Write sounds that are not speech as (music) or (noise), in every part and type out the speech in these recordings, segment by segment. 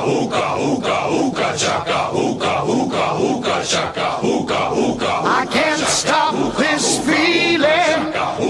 hookah, hookah, hookah, chaka, hookah, hookah, hookah, chaka, hookah, hookah. I can't stop this feeling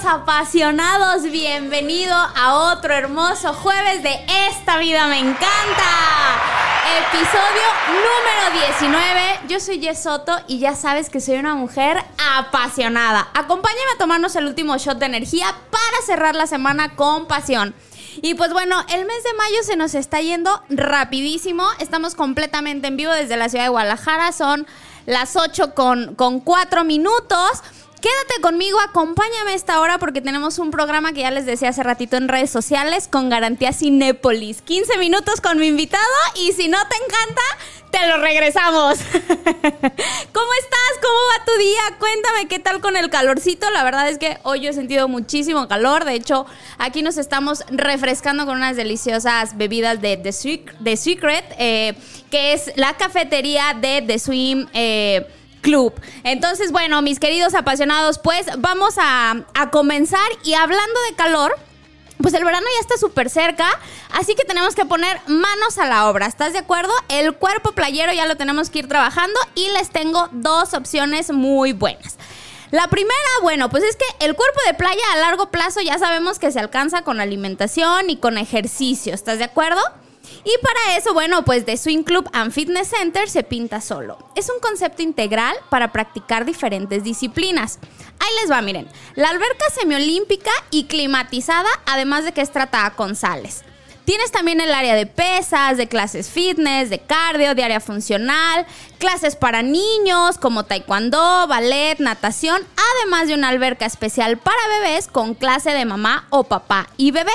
apasionados, bienvenido a otro hermoso jueves de Esta vida me encanta. Episodio número 19. Yo soy Jess Soto y ya sabes que soy una mujer apasionada. Acompáñame a tomarnos el último shot de energía para cerrar la semana con pasión. Y pues bueno, el mes de mayo se nos está yendo rapidísimo. Estamos completamente en vivo desde la ciudad de Guadalajara. Son las 8 con, con 4 minutos. Quédate conmigo, acompáñame esta hora porque tenemos un programa que ya les decía hace ratito en redes sociales con garantía Cinépolis. 15 minutos con mi invitado y si no te encanta, te lo regresamos. (laughs) ¿Cómo estás? ¿Cómo va tu día? Cuéntame qué tal con el calorcito. La verdad es que hoy yo he sentido muchísimo calor. De hecho, aquí nos estamos refrescando con unas deliciosas bebidas de The Secret, eh, que es la cafetería de The Swim. eh, Club. Entonces, bueno, mis queridos apasionados, pues vamos a, a comenzar y hablando de calor. Pues el verano ya está súper cerca, así que tenemos que poner manos a la obra. ¿Estás de acuerdo? El cuerpo playero ya lo tenemos que ir trabajando y les tengo dos opciones muy buenas. La primera, bueno, pues es que el cuerpo de playa a largo plazo ya sabemos que se alcanza con alimentación y con ejercicio. ¿Estás de acuerdo? Y para eso, bueno, pues The Swing Club and Fitness Center se pinta solo. Es un concepto integral para practicar diferentes disciplinas. Ahí les va, miren. La alberca semiolímpica y climatizada, además de que es tratada con sales. Tienes también el área de pesas, de clases fitness, de cardio, de área funcional, clases para niños como taekwondo, ballet, natación, además de una alberca especial para bebés con clase de mamá o papá y bebé.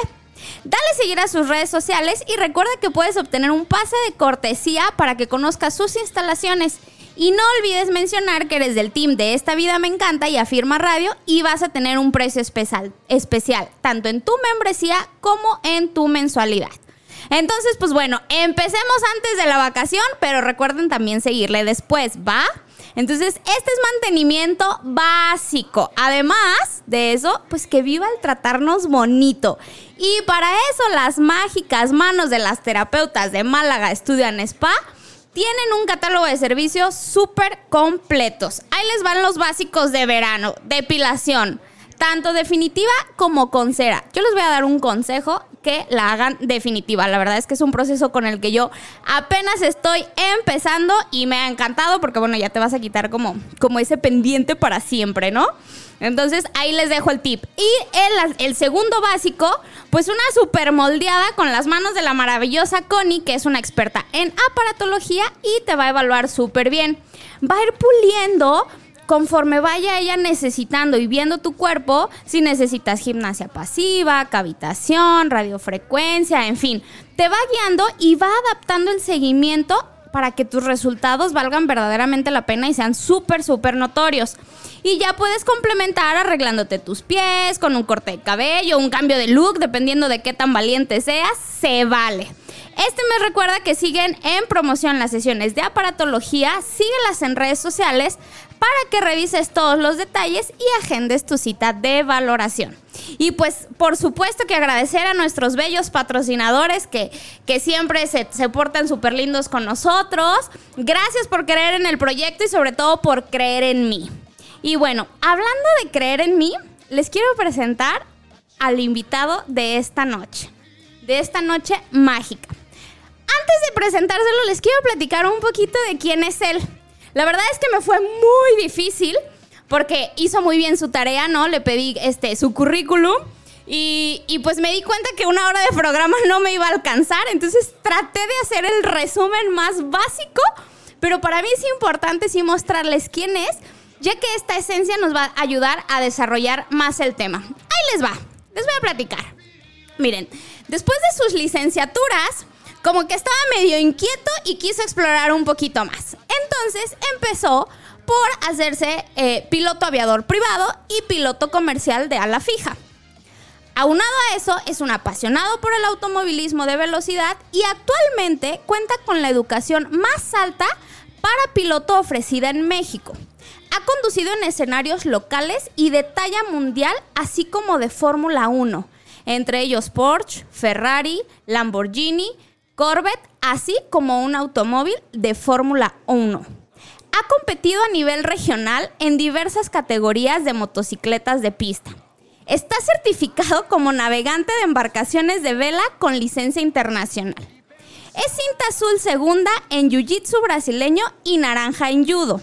Dale seguir a sus redes sociales y recuerda que puedes obtener un pase de cortesía para que conozcas sus instalaciones. Y no olvides mencionar que eres del team de Esta Vida Me Encanta y Afirma Radio y vas a tener un precio especial, especial tanto en tu membresía como en tu mensualidad. Entonces, pues bueno, empecemos antes de la vacación, pero recuerden también seguirle después, ¿va? Entonces, este es mantenimiento básico. Además de eso, pues que viva el tratarnos bonito. Y para eso, las mágicas manos de las terapeutas de Málaga Estudian Spa tienen un catálogo de servicios súper completos. Ahí les van los básicos de verano, depilación, tanto definitiva como con cera. Yo les voy a dar un consejo que la hagan definitiva. La verdad es que es un proceso con el que yo apenas estoy empezando y me ha encantado porque bueno, ya te vas a quitar como, como ese pendiente para siempre, ¿no? Entonces ahí les dejo el tip. Y el, el segundo básico, pues una super moldeada con las manos de la maravillosa Connie, que es una experta en aparatología y te va a evaluar súper bien. Va a ir puliendo conforme vaya ella necesitando y viendo tu cuerpo, si necesitas gimnasia pasiva, cavitación, radiofrecuencia, en fin, te va guiando y va adaptando el seguimiento para que tus resultados valgan verdaderamente la pena y sean súper, súper notorios. Y ya puedes complementar arreglándote tus pies, con un corte de cabello, un cambio de look, dependiendo de qué tan valiente seas, se vale. Este me recuerda que siguen en promoción las sesiones de aparatología, síguelas en redes sociales para que revises todos los detalles y agendes tu cita de valoración. Y pues por supuesto que agradecer a nuestros bellos patrocinadores que, que siempre se, se portan súper lindos con nosotros. Gracias por creer en el proyecto y sobre todo por creer en mí. Y bueno, hablando de creer en mí, les quiero presentar al invitado de esta noche, de esta noche mágica. Antes de presentárselo, les quiero platicar un poquito de quién es él. La verdad es que me fue muy difícil porque hizo muy bien su tarea, ¿no? Le pedí este, su currículum. Y, y, pues me di cuenta que una hora de programa no me iba a alcanzar, entonces traté de hacer el resumen más básico, pero para mí es importante sí mostrarles quién es, ya que esta esencia nos va a ayudar a desarrollar más el tema. Ahí les va, les voy a platicar. Miren, después de sus licenciaturas, como que estaba medio inquieto y quiso explorar un poquito más. Entonces empezó por hacerse eh, piloto aviador privado y piloto comercial de ala fija. Aunado a eso, es un apasionado por el automovilismo de velocidad y actualmente cuenta con la educación más alta para piloto ofrecida en México. Ha conducido en escenarios locales y de talla mundial, así como de Fórmula 1, entre ellos Porsche, Ferrari, Lamborghini, Corvette, así como un automóvil de Fórmula 1. Ha competido a nivel regional en diversas categorías de motocicletas de pista Está certificado como navegante de embarcaciones de vela con licencia internacional. Es cinta azul segunda en Jiu-Jitsu brasileño y naranja en judo.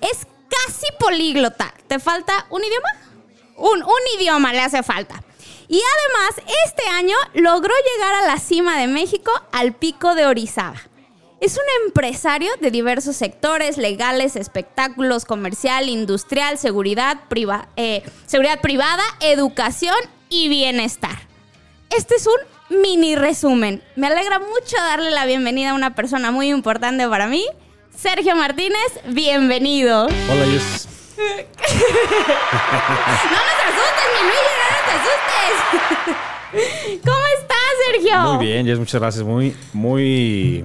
Es casi políglota. ¿Te falta un idioma? Un, un idioma le hace falta. Y además, este año logró llegar a la cima de México al pico de Orizaba. Es un empresario de diversos sectores, legales, espectáculos, comercial, industrial, seguridad, eh, seguridad privada, educación y bienestar. Este es un mini resumen. Me alegra mucho darle la bienvenida a una persona muy importante para mí. Sergio Martínez, bienvenido. Hola, Jess. (laughs) no te asustes, mi no te asustes. (laughs) ¿Cómo estás, Sergio? Muy bien, Jess, muchas gracias. Muy, muy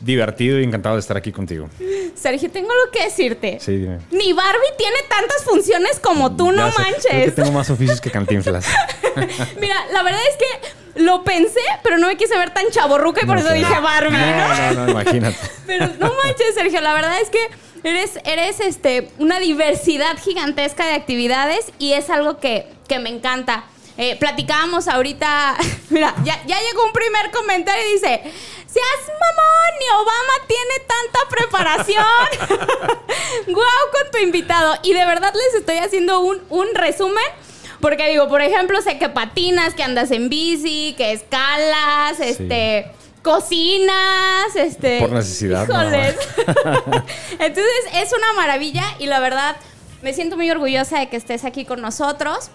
divertido y encantado de estar aquí contigo. Sergio, tengo lo que decirte. Sí, dime. Ni Barbie tiene tantas funciones como tú, no manches. Creo que (laughs) tengo más oficios que cantinflas. (laughs) Mira, la verdad es que lo pensé, pero no me quise ver tan chaborruca y por eso dije Barbie, ¿no? No, no, imagínate. Pero no manches, Sergio, la verdad es que eres, eres este, una diversidad gigantesca de actividades y es algo que, que me encanta. Eh, platicábamos ahorita, (laughs) mira, ya, ya llegó un primer comentario y dice, seas mamón, ni Obama tiene tanta preparación. (laughs) Guau con tu invitado. Y de verdad les estoy haciendo un, resumen. Porque digo, por ejemplo, sé que patinas, que andas en bici, que escalas, este cocinas, este. Por necesidad. (laughs) Entonces es una maravilla y la verdad me siento muy orgullosa de que estés aquí con nosotros.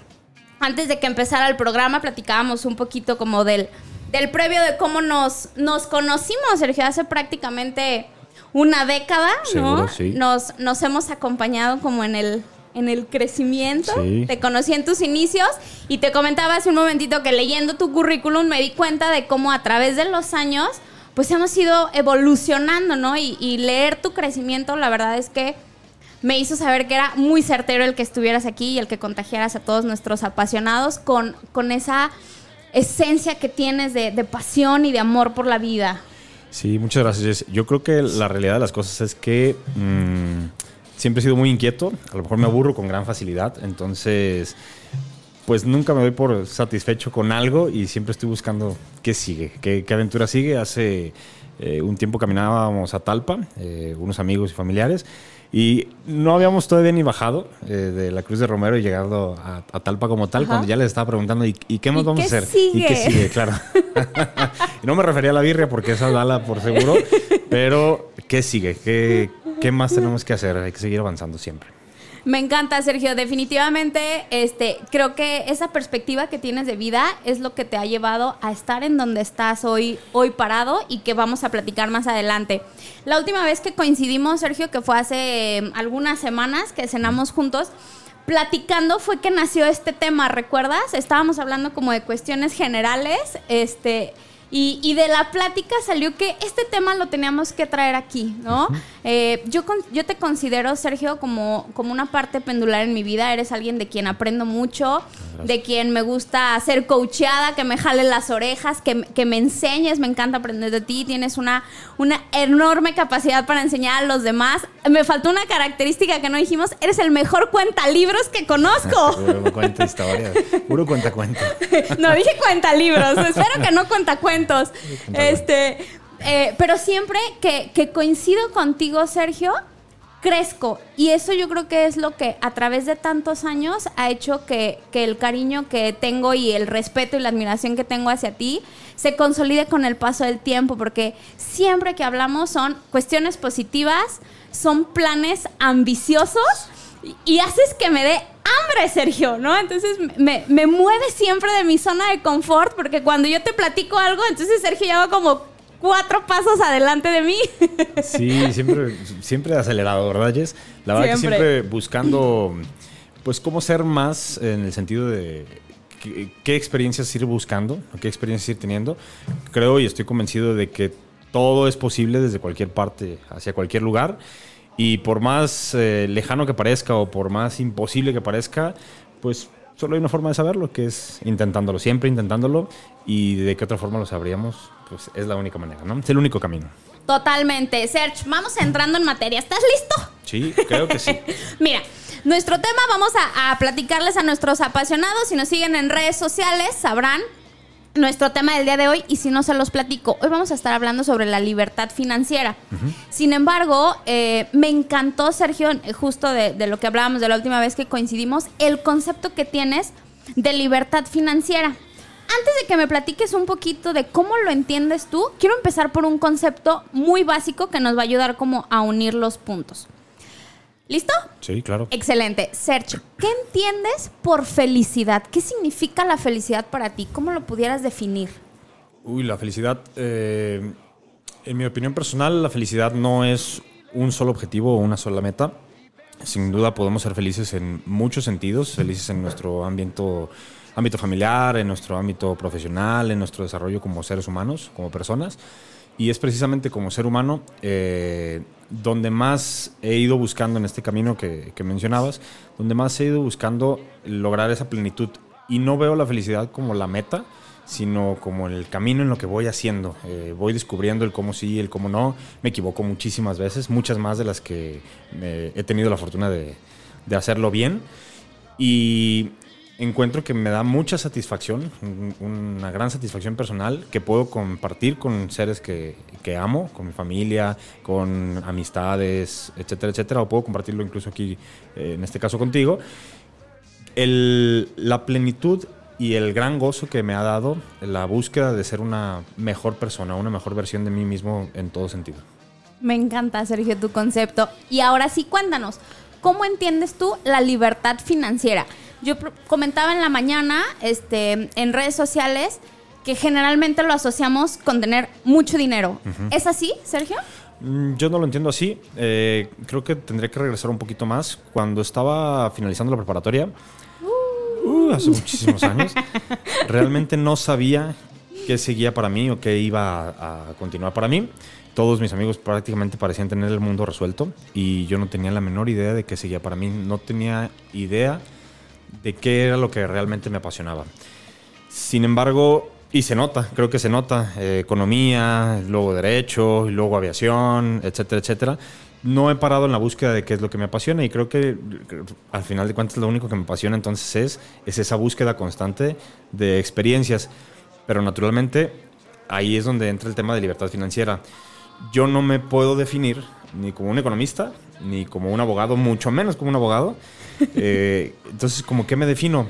Antes de que empezara el programa platicábamos un poquito como del del previo de cómo nos, nos conocimos, Sergio, hace prácticamente una década, ¿no? Nos, nos hemos acompañado como en el, en el crecimiento. Te conocí en tus inicios y te comentaba hace un momentito que leyendo tu currículum me di cuenta de cómo a través de los años pues hemos ido evolucionando, ¿no? Y, y leer tu crecimiento, la verdad es que me hizo saber que era muy certero el que estuvieras aquí y el que contagiaras a todos nuestros apasionados con, con esa esencia que tienes de, pasión y de amor por la vida. Sí, muchas gracias. Yo creo que la realidad de las cosas es que mm, siempre he sido muy inquieto, a lo mejor me aburro con gran facilidad, entonces pues nunca me doy por satisfecho con algo y siempre estoy buscando qué sigue, qué, aventura sigue. Hace eh, un tiempo caminábamos a Talpa, eh, unos amigos y familiares, y no habíamos todavía ni bajado eh, de la Cruz de Romero y llegado a, Talpa como tal, cuando ya les estaba preguntando, ¿y, qué más vamos a hacer? ¿Y qué sigue? Claro. (laughs) (laughs) y no me refería a la birria porque esa dala por seguro, pero ¿qué sigue? ¿Qué, ¿Qué más tenemos que hacer? Hay que seguir avanzando siempre. Me encanta, Sergio. Definitivamente, este, creo que esa perspectiva que tienes de vida es lo que te ha llevado a estar en donde estás hoy, hoy parado y que vamos a platicar más adelante. La última vez que coincidimos, Sergio, que fue hace em, algunas semanas que cenamos juntos, platicando fue que nació este tema, ¿recuerdas? Estábamos hablando como de cuestiones generales, este, y, de la plática salió que este tema lo teníamos que traer aquí, ¿no? Eh, yo, yo te considero, Sergio, como, como una parte pendular en mi vida. Eres alguien de quien aprendo mucho, de quien me gusta ser coacheada, que me jale las orejas, que, que, me enseñes. Me encanta aprender de ti. Tienes una, una enorme capacidad para enseñar a los demás. Me faltó una característica que no dijimos. Eres el mejor cuentalibros que conozco. Puro cuenta historia. Puro cuenta cuenta. (laughs) no dije cuenta libros. Espero que no cuenta cuenta este, eh, pero siempre que, coincido contigo, Sergio, crezco. Y eso yo creo que es lo que a través de tantos años ha hecho que, que el cariño que tengo y el respeto y la admiración que tengo hacia ti se consolide con el paso del tiempo, porque siempre que hablamos son cuestiones positivas, son planes ambiciosos y- y haces que me dé hambre, Sergio, ¿no? Entonces me, me mueve siempre de mi zona de confort, porque cuando yo te platico algo, entonces Sergio ya va como cuatro pasos adelante de mí. (laughs) Sí, siempre, siempre acelerado, ¿verdad, Jess? La verdad que Siempre. siempre buscando, pues, cómo ser más en el sentido de qué, qué experiencias ir buscando, qué experiencias ir teniendo. Creo y estoy convencido de que todo es posible desde cualquier parte, hacia cualquier lugar. Y por más eh, lejano que parezca o por más imposible que parezca, pues solo hay una forma de saberlo, que es intentándolo, siempre intentándolo. Y de qué otra forma lo sabríamos, pues es la única manera, ¿no? Es el único camino. Totalmente. Serge, vamos entrando en materia. ¿Estás listo? Sí, creo que sí. (laughs) Mira, nuestro tema vamos a, a platicarles a nuestros apasionados. Si nos siguen en redes sociales, sabrán nuestro tema del día de hoy y si no se los platico. Hoy vamos a estar hablando sobre la libertad financiera. Sin embargo, eh, me encantó, Sergio, eh, justo de, de lo que hablábamos de la última vez que coincidimos, el concepto que tienes de libertad financiera. Antes de que me platiques un poquito de cómo lo entiendes tú, quiero empezar por un concepto muy básico que nos va a ayudar como a unir los puntos. ¿Listo? Sí, claro. Excelente. Sergio, ¿qué entiendes por felicidad? ¿Qué significa la felicidad para ti? ¿Cómo lo pudieras definir? Uy, la felicidad. eh, en mi opinión personal, la felicidad no es un solo objetivo o una sola meta. Sin duda podemos ser felices en muchos sentidos, felices en nuestro ámbito, ámbito familiar, en nuestro ámbito profesional, en nuestro desarrollo como seres humanos, como personas. Y es precisamente como ser humano eh, donde más he ido buscando en este camino que, que mencionabas, donde más he ido buscando lograr esa plenitud. Y no veo la felicidad como la meta, sino como el camino en lo que voy haciendo. Eh, voy descubriendo el cómo sí, el cómo no. Me equivoco muchísimas veces, muchas más de las que eh, he tenido la fortuna de, de hacerlo bien. Y encuentro que me da mucha satisfacción, un- una gran satisfacción personal que puedo compartir con seres que, amo, con mi familia, con amistades, etcétera, etcétera. O puedo compartirlo incluso aquí, eh, en este caso contigo. La plenitud y el gran gozo que me ha dado la búsqueda de ser una mejor persona, una mejor versión de mí mismo en todo sentido. Me encanta, Sergio, tu concepto. Y ahora sí, cuéntanos, ¿cómo entiendes tú la libertad financiera? Yo comentaba en la mañana este, en redes sociales que generalmente lo asociamos con tener mucho dinero. ¿Es así, Sergio? Mm, Yo no lo entiendo así. Eh, creo que tendré que regresar un poquito más. Cuando estaba finalizando la preparatoria, uh, hace muchísimos años, realmente no sabía qué seguía para mí o qué iba a, a continuar para mí. Todos mis amigos prácticamente parecían tener el mundo resuelto y yo no tenía la menor idea de qué seguía para mí. No tenía idea de qué era lo que realmente me apasionaba. Sin embargo, y se nota, creo que se nota, eh, economía, luego derecho, luego aviación, etcétera, etcétera. No he parado en la búsqueda de qué es lo que me apasiona y creo que al final de cuentas lo único que me apasiona entonces es, es esa búsqueda constante de experiencias. Pero naturalmente ahí es donde entra el tema de libertad financiera. Yo no me puedo definir ni como un economista, ni como un abogado, mucho menos como un abogado. (laughs) Eh, entonces, ¿como qué me defino?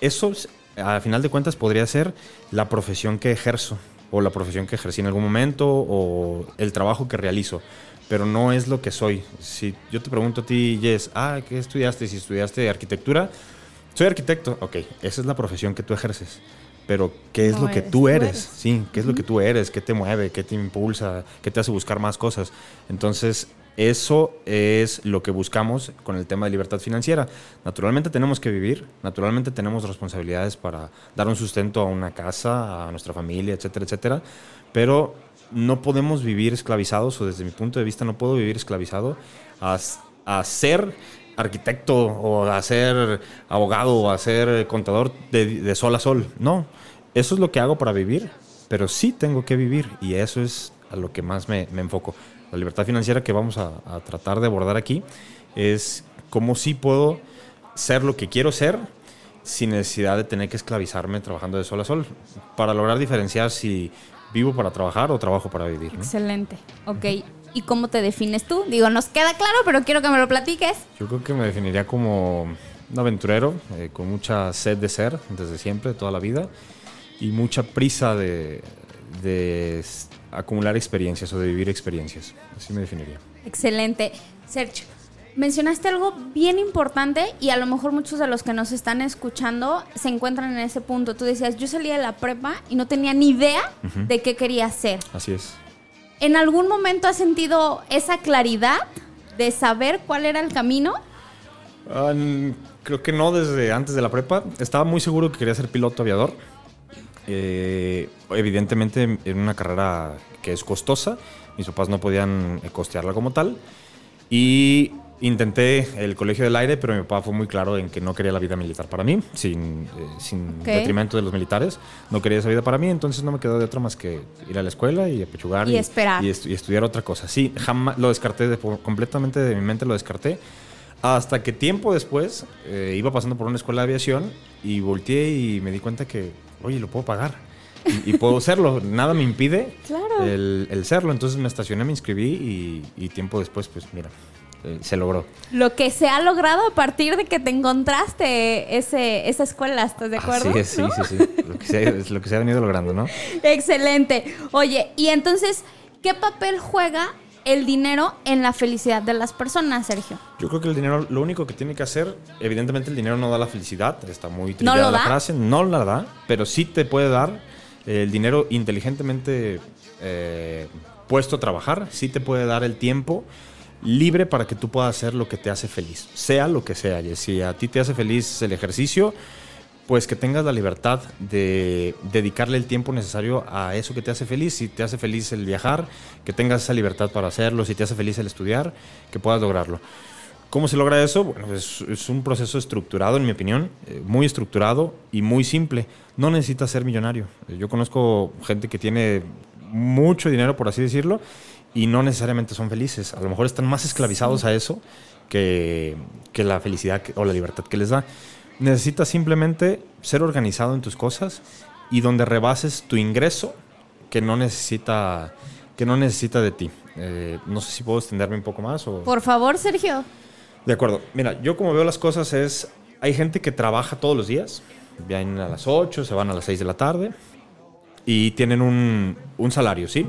Eso, a final de cuentas, podría ser la profesión que ejerzo, o la profesión que ejercí en algún momento, o el trabajo que realizo, pero no es lo que soy. Si yo te pregunto a ti, Jess, ah, ¿qué estudiaste? Si estudiaste arquitectura, soy arquitecto, ok, esa es la profesión que tú ejerces. Pero, ¿qué es No lo que eres, tú tú eres? eres. Sí, ¿qué es lo que tú eres? ¿Qué te mueve? ¿Qué te impulsa? ¿Qué te hace buscar más cosas? Entonces, eso es lo que buscamos con el tema de libertad financiera. Naturalmente tenemos que vivir, naturalmente tenemos responsabilidades para dar un sustento a una casa, a nuestra familia, etcétera, etcétera, pero no podemos vivir esclavizados, o desde mi punto de vista no puedo vivir esclavizado a, a ser arquitecto o a ser abogado o a ser contador de, de sol a sol. No, eso es lo que hago para vivir, pero sí tengo que vivir y eso es a lo que más me, me enfoco. La libertad financiera que vamos a, a tratar de abordar aquí es cómo sí puedo ser lo que quiero ser sin necesidad de tener que esclavizarme trabajando de sol a sol. Para lograr diferenciar si ¿Vivo para trabajar o trabajo para vivir? ¿no? Excelente. Ok. ¿Y cómo te defines tú? Digo, nos queda claro, pero quiero que me lo platiques. Yo creo que me definiría como un aventurero eh, con mucha sed de ser desde siempre, toda la vida, y mucha prisa de, acumular experiencias o de vivir experiencias. Así me definiría. Excelente. Sergio, mencionaste algo bien importante y a lo mejor muchos de los que nos están escuchando se encuentran en ese punto. Tú decías, yo salí de la prepa y no tenía ni idea de qué quería hacer. Así es. ¿En algún momento has sentido esa claridad de saber cuál era el camino? Creo que no desde antes de la prepa. Estaba muy seguro que quería ser piloto aviador. Eh, evidentemente en una carrera que es costosa. Mis papás no podían costearla como tal. Y intenté el colegio del aire, pero mi papá fue muy claro en que no quería la vida militar para mí, sin, eh, sin Ok. detrimento de los militares. No quería esa vida para mí, entonces no me quedó de otra más que ir a la escuela y apechugar. Y esperar. Y, estu- y estudiar otra cosa. Sí, jamás lo descarté, de- completamente de mi mente lo descarté. Hasta que tiempo después eh, iba pasando por una escuela de aviación y volteé y me di cuenta que, oye, lo puedo pagar. Y, y puedo serlo. Nada me impide (laughs) Claro. el, el serlo. Entonces me estacioné, me inscribí y, y tiempo después, pues mira, se logró. Lo que se ha logrado a partir de que te encontraste ese, esa escuela, ¿estás de acuerdo? Así es, sí, ¿No? sí, sí. Lo que, se ha, es lo que se ha venido logrando, ¿no? (laughs) Excelente. Oye, y entonces, ¿qué papel juega el dinero en la felicidad de las personas, Sergio? Yo creo que el dinero, lo único que tiene que hacer, evidentemente el dinero no da la felicidad, está muy ¿No trillada lo la da? frase, no la da, pero sí te puede dar eh, el dinero inteligentemente eh, puesto a trabajar, sí te puede dar el tiempo libre para que tú puedas hacer lo que te hace feliz, sea lo que sea. Y si a ti te hace feliz el ejercicio, pues que tengas la libertad de dedicarle el tiempo necesario a eso que te hace feliz. Si te hace feliz el viajar, que tengas esa libertad para hacerlo. Si te hace feliz el estudiar, que puedas lograrlo. ¿Cómo se logra eso? Bueno, es, es un proceso estructurado, en mi opinión, eh, muy estructurado y muy simple. No necesitas ser millonario. Yo conozco gente que tiene mucho dinero, por así decirlo, y no necesariamente son felices. A lo mejor están más esclavizados a eso que, que la felicidad que- o la libertad que les da. Necesitas simplemente ser organizado en tus cosas y donde rebases tu ingreso que no necesita, que no necesita de ti. Eh, no sé si puedo extenderme un poco más o... Por favor, Sergio. De acuerdo. Mira, yo como veo las cosas es, hay gente que trabaja todos los días, vienen a las 8, se van a las 6 de la tarde y tienen un, un salario, ¿sí?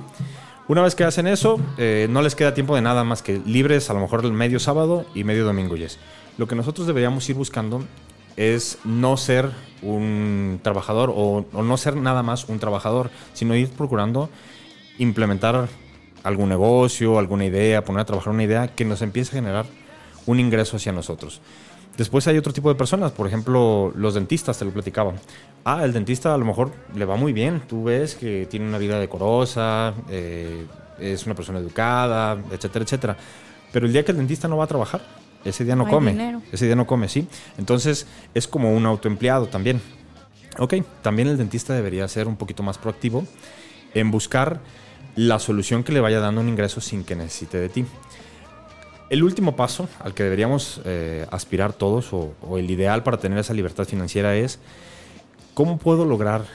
Una vez que hacen eso, eh, no les queda tiempo de nada más que libres a lo mejor el medio sábado y medio domingo y es. Lo que nosotros deberíamos ir buscando es no ser un trabajador o, o no ser nada más un trabajador, sino ir procurando implementar algún negocio, alguna idea, poner a trabajar una idea que nos empiece a generar un ingreso hacia nosotros. Después hay otro tipo de personas, por ejemplo, los dentistas, te lo platicaba. Ah, el dentista a lo mejor le va muy bien, tú ves que tiene una vida decorosa, eh, es una persona educada, etcétera, etcétera. Pero el día que el dentista no va a trabajar, ese día no, come. dinero. Ese día no come, sí. Entonces es como un autoempleado también. Ok, también el dentista debería ser un poquito más proactivo en buscar la solución que le vaya dando un ingreso sin que necesite de ti. El último paso al que deberíamos eh, aspirar todos, o, o el ideal para tener esa libertad financiera, es cómo puedo lograr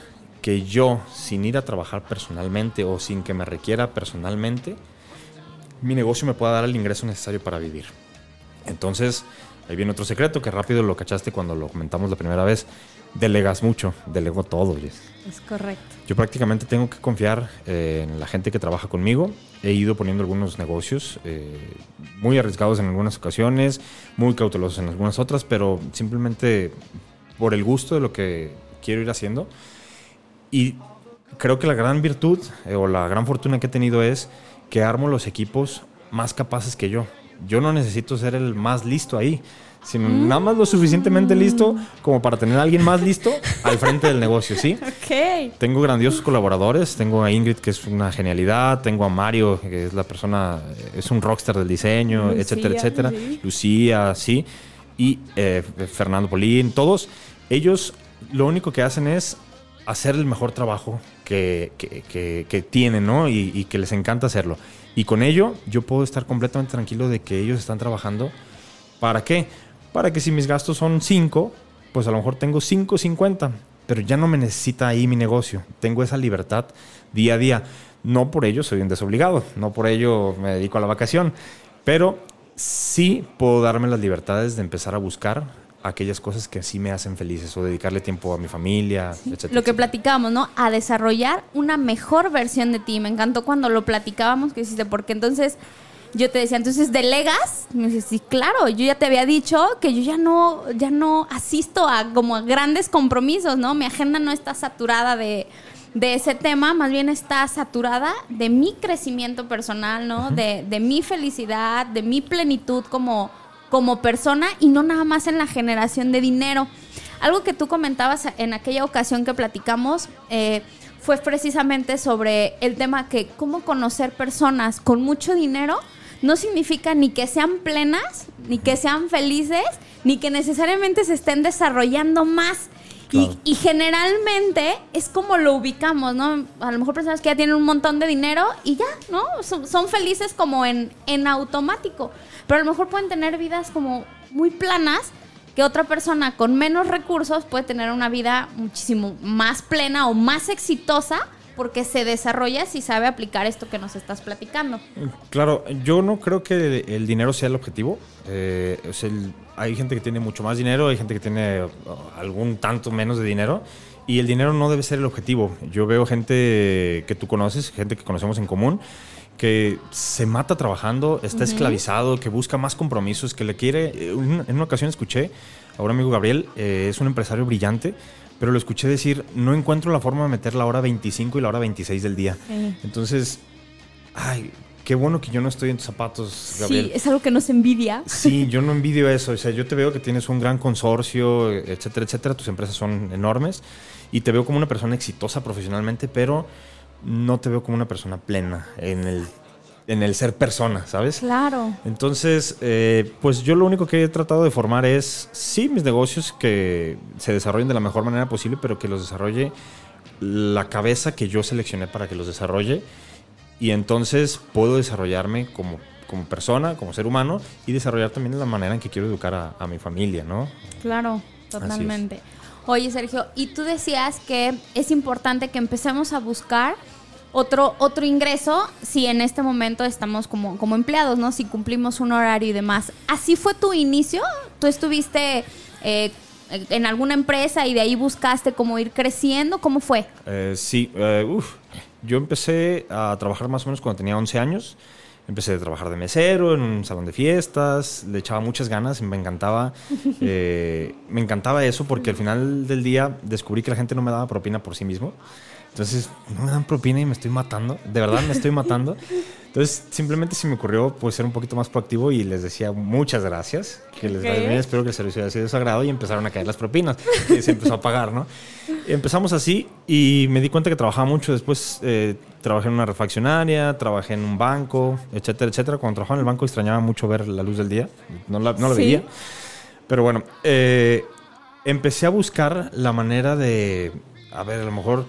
que yo, sin ir a trabajar personalmente o sin que me requiera personalmente, mi negocio me pueda dar el ingreso necesario para vivir. Entonces, ahí viene otro secreto que rápido lo cachaste cuando lo comentamos la primera vez. Delegas mucho, delego todo. Jess. Es correcto. Yo prácticamente tengo que confiar eh, en la gente que trabaja conmigo. He ido poniendo algunos negocios eh, muy arriesgados en algunas ocasiones, muy cautelosos en algunas otras, pero simplemente por el gusto de lo que quiero ir haciendo. Y creo que la gran virtud eh, o la gran fortuna que he tenido es que armo los equipos más capaces que yo. Yo no necesito ser el más listo ahí, sino nada más lo suficientemente listo como para tener a alguien más listo al frente del negocio, ¿sí? Ok. Tengo grandiosos colaboradores. Tengo a Ingrid, que es una genialidad. Tengo a Mario, que es la persona, es un rockstar del diseño, Lucía, etcétera, etcétera. sí. Lucía, sí. Y eh, Fernando Polín, todos. Ellos lo único que hacen es hacer el mejor trabajo que, que- que- que tienen, ¿no? Y, y que les encanta hacerlo. Y con ello, yo puedo estar completamente tranquilo de que ellos están trabajando. ¿Para qué? Para que si mis gastos son 5, pues a lo mejor tengo 5.50. pero ya no me necesita ahí mi negocio. Tengo esa libertad día a día. No por ello soy un desobligado, no por ello me dedico a la vacación, pero sí puedo darme las libertades de empezar a buscar aquellas cosas que sí me hacen felices o dedicarle tiempo a mi familia, etc. Lo que platicábamos, ¿no? A desarrollar una mejor versión de ti. Me encantó cuando lo platicábamos que hiciste, porque entonces yo te decía, entonces delegas. Y me dices, sí, claro, yo ya te había dicho que yo ya no, ya no asisto a como a grandes compromisos, ¿no? Mi agenda no está saturada de, de ese tema, más bien está saturada de mi crecimiento personal, ¿no? de, de mi felicidad, de mi plenitud como como persona y no nada más en la generación de dinero. Algo que tú comentabas en aquella ocasión que platicamos eh, fue precisamente sobre el tema que cómo conocer personas con mucho dinero no significa ni que sean plenas, ni que sean felices, ni que necesariamente se estén desarrollando más. Y, generalmente es como lo ubicamos, ¿no? A lo mejor personas que ya tienen un montón de dinero y ya, ¿no? Son, son felices como en, en automático pero a lo mejor pueden tener vidas como muy planas que otra persona con menos recursos puede tener una vida muchísimo más plena o más exitosa porque se desarrolla si sabe aplicar esto que nos estás platicando. Claro, yo no creo que el dinero sea el objetivo. Eh, hay gente que tiene mucho más dinero, hay gente que tiene uh, algún tanto menos de dinero. Y el dinero no debe ser el objetivo. Yo veo gente que tú conoces, gente que conocemos en común, que se mata trabajando, está esclavizado, que busca más compromisos, que le quiere... Eh, en una ocasión escuché a un amigo Gabriel, eh, es un empresario brillante, pero lo escuché decir, no encuentro la forma de meter la hora 25 y la hora 26 del día. Entonces, ay, qué bueno que yo no estoy en tus zapatos, Gabriel. Sí, es algo que nos envidia. Sí, yo no envidio eso. O sea, yo te veo que tienes un gran consorcio, etcétera, etcétera. Tus empresas son enormes y te veo como una persona exitosa profesionalmente, pero no te veo como una persona plena en el, en el ser persona, ¿sabes? Claro. Entonces, eh, pues yo lo único que he tratado de formar es, sí, mis negocios que se desarrollen de la mejor manera posible, pero que los desarrolle la cabeza que yo seleccioné para que los desarrolle. Y entonces puedo desarrollarme como, como persona, como ser humano, y desarrollar también la manera en que quiero educar a, a mi familia, ¿no? Claro, totalmente. Oye, Sergio, y tú decías que es importante que empecemos a buscar otro, otro ingreso si en este momento estamos como, como empleados, ¿no? Si cumplimos un horario y demás. ¿Así fue tu inicio? ¿Tú estuviste eh, en alguna empresa y de ahí buscaste cómo ir creciendo? ¿Cómo fue? Eh, sí, eh, yo empecé a trabajar más o menos cuando tenía 11 años. Empecé a trabajar de mesero en un salón de fiestas, le echaba muchas ganas, me encantaba, (laughs) me encantaba eso porque al final del día descubrí que la gente no me daba propina por sí mismo. Entonces, no me dan propina y me estoy matando. De verdad, me estoy matando. Entonces, simplemente se me ocurrió pues, ser un poquito más proactivo y les decía muchas gracias. Que les vaya bien, espero que el servicio haya sido de su agrado y empezaron a caer las propinas. Y se empezó a pagar, ¿no? Empezamos así y me di cuenta que trabajaba mucho. Después eh, trabajé en una refaccionaria, trabajé en un banco, etcétera, etcétera. Cuando trabajaba en el banco extrañaba mucho ver la luz del día. No la, no veía. Pero bueno, eh, empecé a buscar la manera de, a ver, a lo mejor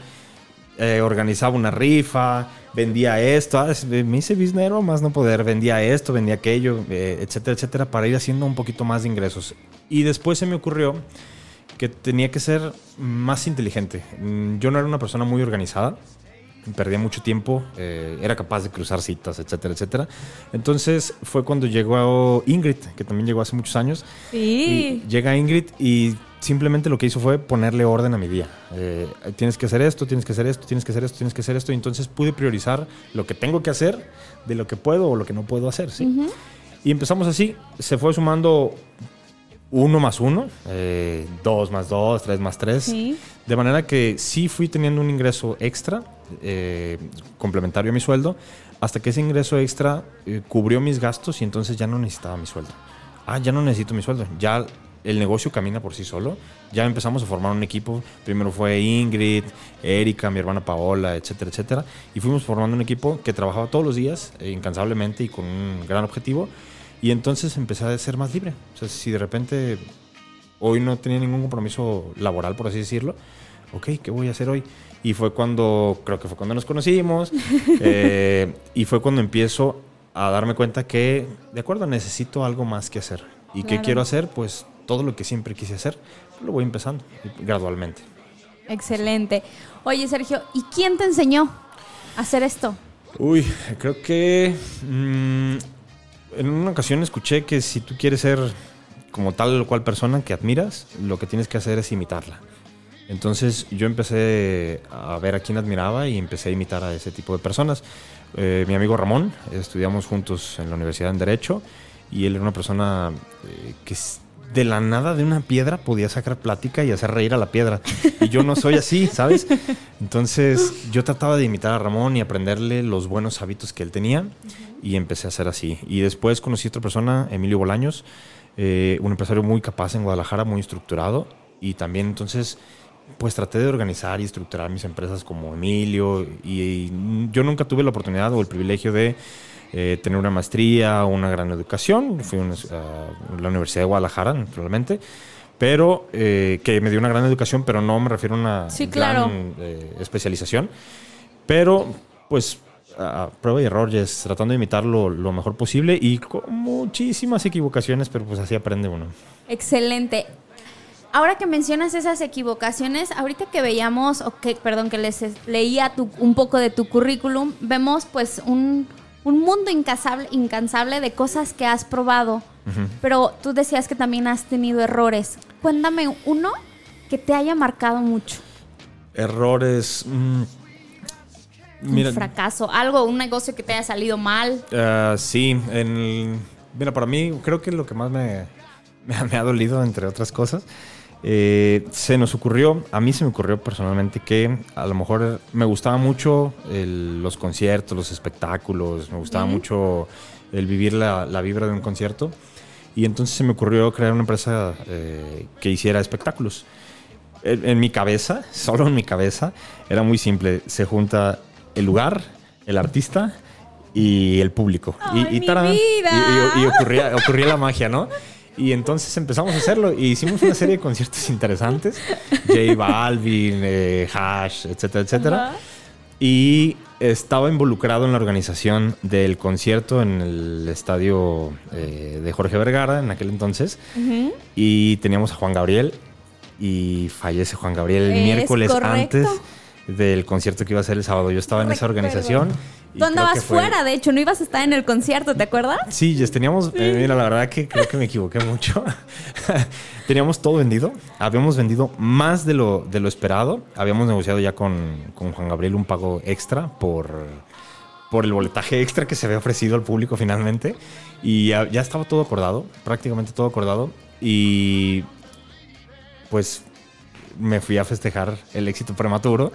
eh, organizaba una rifa, vendía esto, ah, me hice biznero más no poder, vendía esto, vendía aquello, eh, etcétera, etcétera, para ir haciendo un poquito más de ingresos. Y después se me ocurrió que tenía que ser más inteligente. Mm, yo no era una persona muy organizada, perdía mucho tiempo, eh, era capaz de cruzar citas, etcétera, etcétera. Entonces fue cuando llegó Ingrid, que también llegó hace muchos años. Sí. llega Ingrid y simplemente lo que hizo fue ponerle orden a mi día. Eh, tienes que hacer esto, tienes que hacer esto, tienes que hacer esto, tienes que hacer esto. Y entonces pude priorizar lo que tengo que hacer de lo que puedo o lo que no puedo hacer. ¿sí? Y empezamos así, se fue sumando uno más uno, eh, dos más dos, tres más tres. De manera que sí fui teniendo un ingreso extra, eh, complementario a mi sueldo, hasta que ese ingreso extra cubrió mis gastos y entonces ya no necesitaba mi sueldo. Ah, ya no necesito mi sueldo. Ya el negocio camina por sí solo. Ya empezamos a formar un equipo. Primero fue Ingrid, Erika, mi hermana Paola, etcétera, etcétera. Y fuimos formando un equipo que trabajaba todos los días, eh, incansablemente y con un gran objetivo. Y entonces empecé a ser más libre. O sea, si de repente hoy no tenía ningún compromiso laboral, por así decirlo, ok, ¿qué voy a hacer hoy? Y fue cuando, creo que fue cuando nos conocimos. (laughs) Eh, y fue cuando empiezo a darme cuenta que, de acuerdo, necesito algo más que hacer. ¿Y qué quiero hacer? Pues todo lo que siempre quise hacer, lo voy empezando gradualmente. Excelente. Oye, Sergio, ¿y quién te enseñó a hacer esto? Uy, creo que mm, en una ocasión escuché que si tú quieres ser como tal o cual persona que admiras, lo que tienes que hacer es imitarla. Entonces yo empecé a ver a quién admiraba y empecé a imitar a ese tipo de personas. Eh, mi amigo Ramón, estudiamos juntos en la Universidad en Derecho y él era una persona eh, que de la nada de una piedra podía sacar plática y hacer reír a la piedra. Y yo no soy así, (laughs) ¿sabes? Entonces yo trataba de imitar a Ramón y aprenderle los buenos hábitos que él tenía y empecé a hacer así. Y después conocí a otra persona, Emilio Bolaños, eh, un empresario muy capaz en Guadalajara, muy estructurado y también entonces pues traté de organizar y estructurar mis empresas como Emilio y, y yo nunca tuve la oportunidad o el privilegio de eh, tener una maestría una gran educación. Fui a la Universidad de Guadalajara, naturalmente, pero eh, que me dio una gran educación, pero no me refiero a una Sí, gran claro. eh, especialización. Pero, pues, a prueba y error, Jess, tratando de imitarlo lo mejor posible y con muchísimas equivocaciones, pero pues así aprende uno. Excelente. Ahora que mencionas esas equivocaciones, ahorita que veíamos, o que, perdón, que les leía tu- un poco de tu currículum, vemos pues un, un mundo incansable, incansable de cosas que has probado. Pero tú decías que también has tenido errores. Cuéntame uno que te haya marcado mucho. Errores. mm, mira, un fracaso, algo, un negocio que te haya salido mal. ah, sí, en el- mira, para mí creo que lo que más me, me, (laughs) ha- me ha dolido, entre otras cosas, eh, se nos ocurrió, a mí se me ocurrió personalmente que a lo mejor me gustaba mucho el- los conciertos, los espectáculos, me gustaba mucho el vivir la, la vibra de un concierto. Y entonces se me ocurrió crear una empresa eh, que hiciera espectáculos. En, en mi cabeza, (laughs) solo en mi cabeza, era muy simple. Se junta el lugar, el artista y el público. ¡Ay, y, y mi tarán, y- vida! y- y ocurría, ocurría la magia, ¿no? (laughs) Y entonces empezamos a hacerlo y hicimos una serie de conciertos (laughs) interesantes. J Balvin, eh, Hash, etcétera, etcétera. Ajá. Y estaba involucrado en la organización del concierto en el estadio eh, de Jorge Vergara en aquel entonces. Y teníamos a Juan Gabriel y fallece Juan Gabriel el Es miércoles correcto. antes del concierto que iba a ser el sábado. Yo estaba en esa organización. Tú andabas fue- fuera, de hecho, no ibas a estar en el concierto, ¿te acuerdas? Sí, Jess, teníamos, eh, mira, la verdad que creo que me equivoqué mucho. (laughs) teníamos todo vendido, habíamos vendido más de lo, de lo esperado, habíamos negociado ya con, con Juan Gabriel un pago extra por, por el boletaje extra que se había ofrecido al público finalmente y ya, ya estaba todo acordado, prácticamente todo acordado y pues me fui a festejar el éxito prematuro,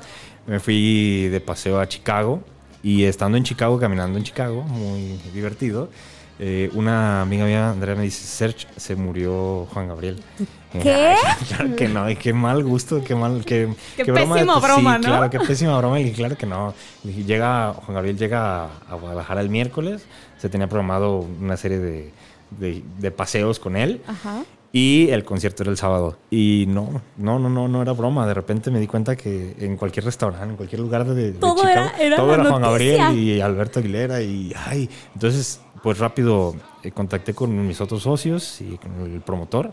me fui de paseo a Chicago y estando en Chicago, caminando en Chicago, muy divertido, eh, una amiga mía, Andrea, me dice, Serge, se murió Juan Gabriel. (laughs) (laughs) ¿Qué? claro que no, y qué mal gusto, qué mal, qué, Qué pésima broma, sí, ¿no? claro, qué pésima broma, y claro que no. Llega, Juan Gabriel llega a Guadalajara el miércoles, se tenía programado una serie de, de- de paseos con él. Ajá. Y el concierto era el sábado. Y no, no, no, no, no era broma. De repente me di cuenta que en cualquier restaurante, en cualquier lugar de, de Todo Chicago, era- era todo era Juan noticia. Gabriel y Alberto Aguilera. Y ay, entonces, pues rápido eh, contacté con mis otros socios y con el promotor.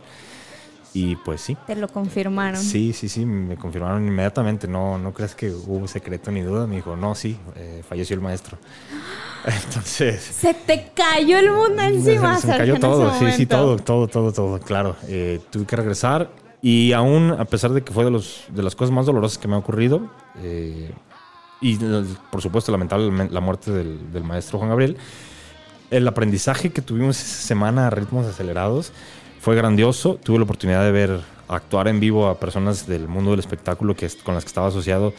Y pues sí. Te lo confirmaron. Sí, sí, sí, me confirmaron inmediatamente. No, no crees que hubo secreto ni duda. Me dijo, no, sí, eh, falleció el maestro. (laughs) Entonces. Se te cayó el mundo encima, Se me cayó todo, sí, sí, todo, todo, todo, todo, claro. Eh, tuve que regresar y aún, a pesar de que fue de, los, de las cosas más dolorosas que me ha ocurrido, eh, y por supuesto lamentablemente la muerte del, del maestro Juan Gabriel, el aprendizaje que tuvimos esa semana a ritmos acelerados fue grandioso. Tuve la oportunidad de ver actuar en vivo a personas del mundo del espectáculo que, es- con las que estaba asociado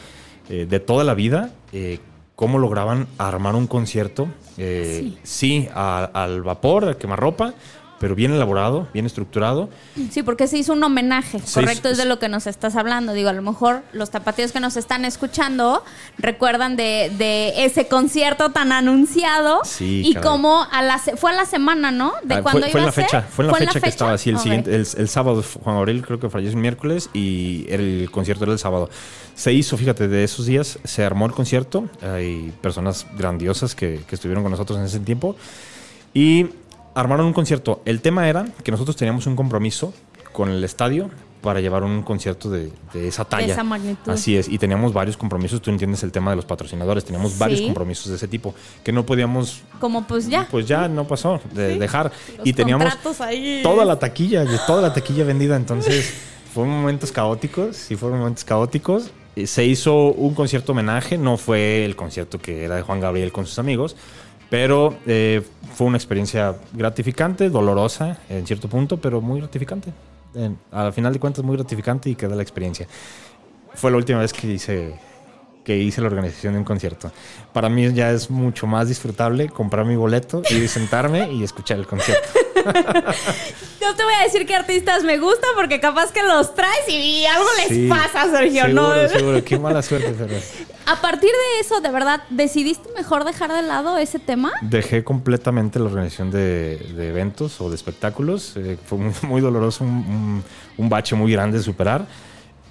eh, de toda la vida. eh, cómo lograban armar un concierto, eh, sí, a- al vapor, a quemarropa, pero bien elaborado, bien estructurado. Sí, porque se hizo un homenaje, Se correcto, hizo- es de lo que nos estás hablando. Digo, a lo mejor los tapatíos que nos están escuchando recuerdan de, de ese concierto tan anunciado Sí, y como a la fue a la semana, ¿no? De Ah, cuando fue, fue en la ser? fecha, fue en la fecha, que estaba así el Ok. siguiente, el, el sábado Juan Gabriel creo que falleció el miércoles y el concierto era el sábado. Se hizo, fíjate, de esos días se armó el concierto, hay personas grandiosas que, que estuvieron con nosotros en ese tiempo y armaron un concierto. El tema era que nosotros teníamos un compromiso con el estadio para llevar un concierto de, de esa talla. esa magnitud. Así es, y teníamos varios compromisos, tú entiendes el tema de los patrocinadores, teníamos varios compromisos de ese tipo que no podíamos, Como pues ya. pues ya no pasó, de Sí. dejar. Los y teníamos ahí. toda la taquilla, toda la taquilla vendida, entonces (laughs) fueron momentos caóticos, sí fueron momentos caóticos. Eh, Se hizo un concierto homenaje, no fue el concierto que era de Juan Gabriel con sus amigos, pero eh, fue una experiencia gratificante, dolorosa en cierto punto, pero muy gratificante. En- al final de cuentas, muy gratificante y queda la experiencia. Fue la última vez que hice, que hice la organización de un concierto. Para mí ya es mucho más disfrutable comprar mi boleto y sentarme y escuchar el concierto. (laughs) No te voy a decir qué artistas me gustan porque capaz que los traes y algo les Sí, pasa, Sergio, seguro, ¿no? Seguro, qué mala suerte, pero A partir de eso, de verdad, ¿decidiste mejor dejar de lado ese tema? dejé completamente la organización de, de eventos o de espectáculos. Eh, fue muy, muy doloroso, un, un- un bache muy grande de superar.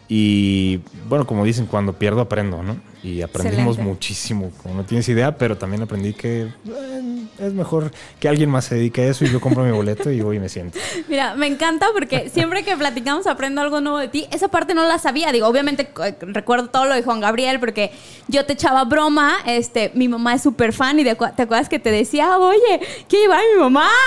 Y bueno, como dicen, cuando pierdo aprendo, ¿no? Y aprendimos Excelente. muchísimo, como no tienes idea, pero también aprendí que eh, es mejor que alguien más se dedique a eso y yo compro mi boleto y voy y me siento. (laughs) Mira, me encanta porque siempre que platicamos aprendo algo nuevo de ti. Esa parte no la sabía. Digo, obviamente eh, recuerdo todo lo de Juan Gabriel porque yo te echaba broma. Este, mi mamá es súper fan y de te acuerdas que te decía, oye, ¿qué iba mi mamá? (laughs)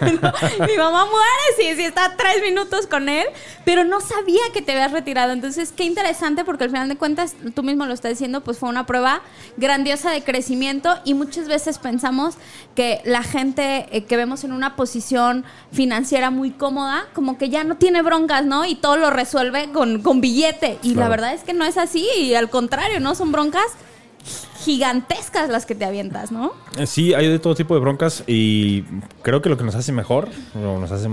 No, mi mamá muere si, si está tres minutos con él, pero no sabía que te habías retirado. Entonces, qué interesante porque al final de cuentas, tú mismo lo estás diciendo, pues fue una prueba grandiosa de crecimiento y muchas veces pensamos que la gente eh, que vemos en una posición financiera muy cómoda, como que ya no tiene broncas, ¿no? Y todo lo resuelve con, con billete. Y la verdad es que no es así y al contrario, ¿no? Son broncas gigantescas las que te avientas, ¿no? Eh, Sí, hay de todo tipo de broncas y creo que lo que nos hace mejor, o nos hace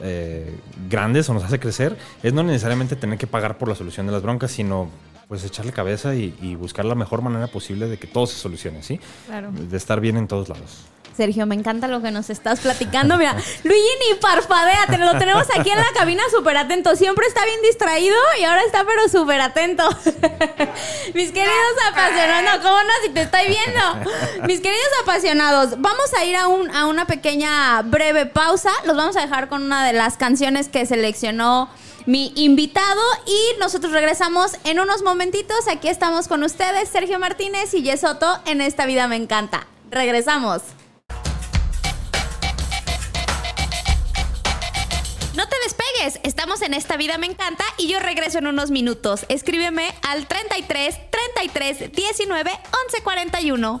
eh, grandes o nos hace crecer, es no necesariamente tener que pagar por la solución de las broncas, sino pues echarle cabeza y, y buscar la mejor manera posible de que todo se solucione, ¿sí? Claro. De estar bien en todos lados. Sergio, me encanta lo que nos estás platicando. Mira, Luigi ni parpadea, te lo tenemos aquí en la cabina súper atento. Siempre está bien distraído y ahora está pero súper atento. (laughs) Mis queridos apasionados, ¿cómo no? Si te estoy viendo. Mis queridos apasionados, vamos a ir a, un, a una pequeña breve pausa. Los vamos a dejar con una de las canciones que seleccionó mi invitado y nosotros regresamos en unos momentitos. Aquí estamos con ustedes, Sergio Martínez y Yesoto en Esta Vida Me Encanta. Regresamos. No te despegues, estamos en Esta Vida Me Encanta y yo regreso en unos minutos. Escríbeme al 33 33 19 11 41.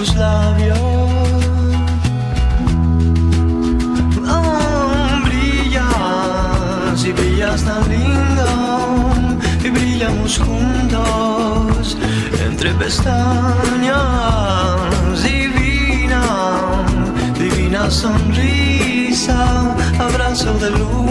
tus labios. Oh, brillas y brillas tan lindo. Y brillamos juntos entre pestañas. Divina, divina sonrisa. Abrazo de luna,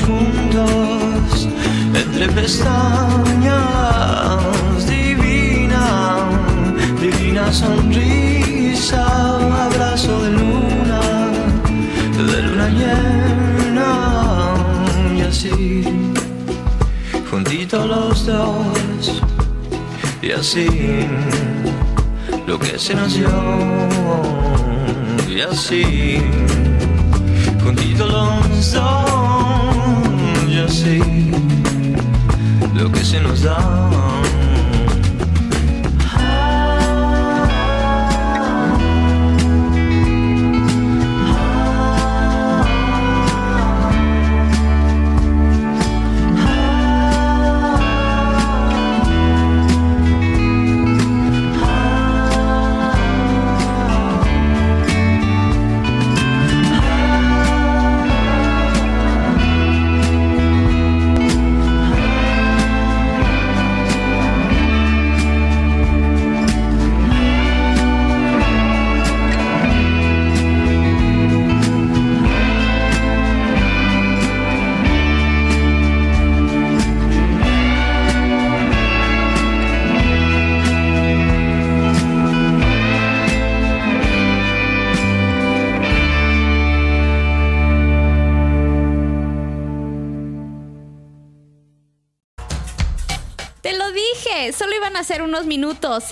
juntos entre pestañas. Divina, divina sonrisa, abrazo de luna, de luna llena. Y así, juntitos los dos, y así, lo que se dio, y así juntitos los dos, sé lo que se nos da.